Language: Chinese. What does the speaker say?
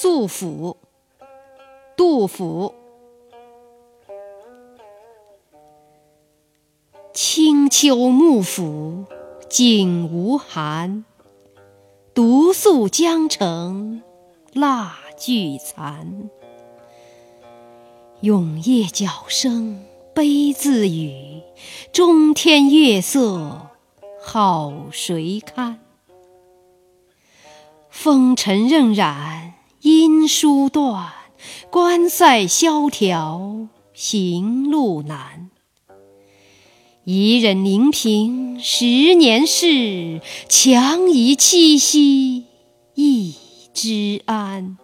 素府，杜甫。清秋幕府，景无寒。独宿江城，蜡炬残。永夜角声悲自语，中天月色好谁堪？风尘荏苒，书断，关塞萧条，行路难。一人临平十年事，强移七夕一知安。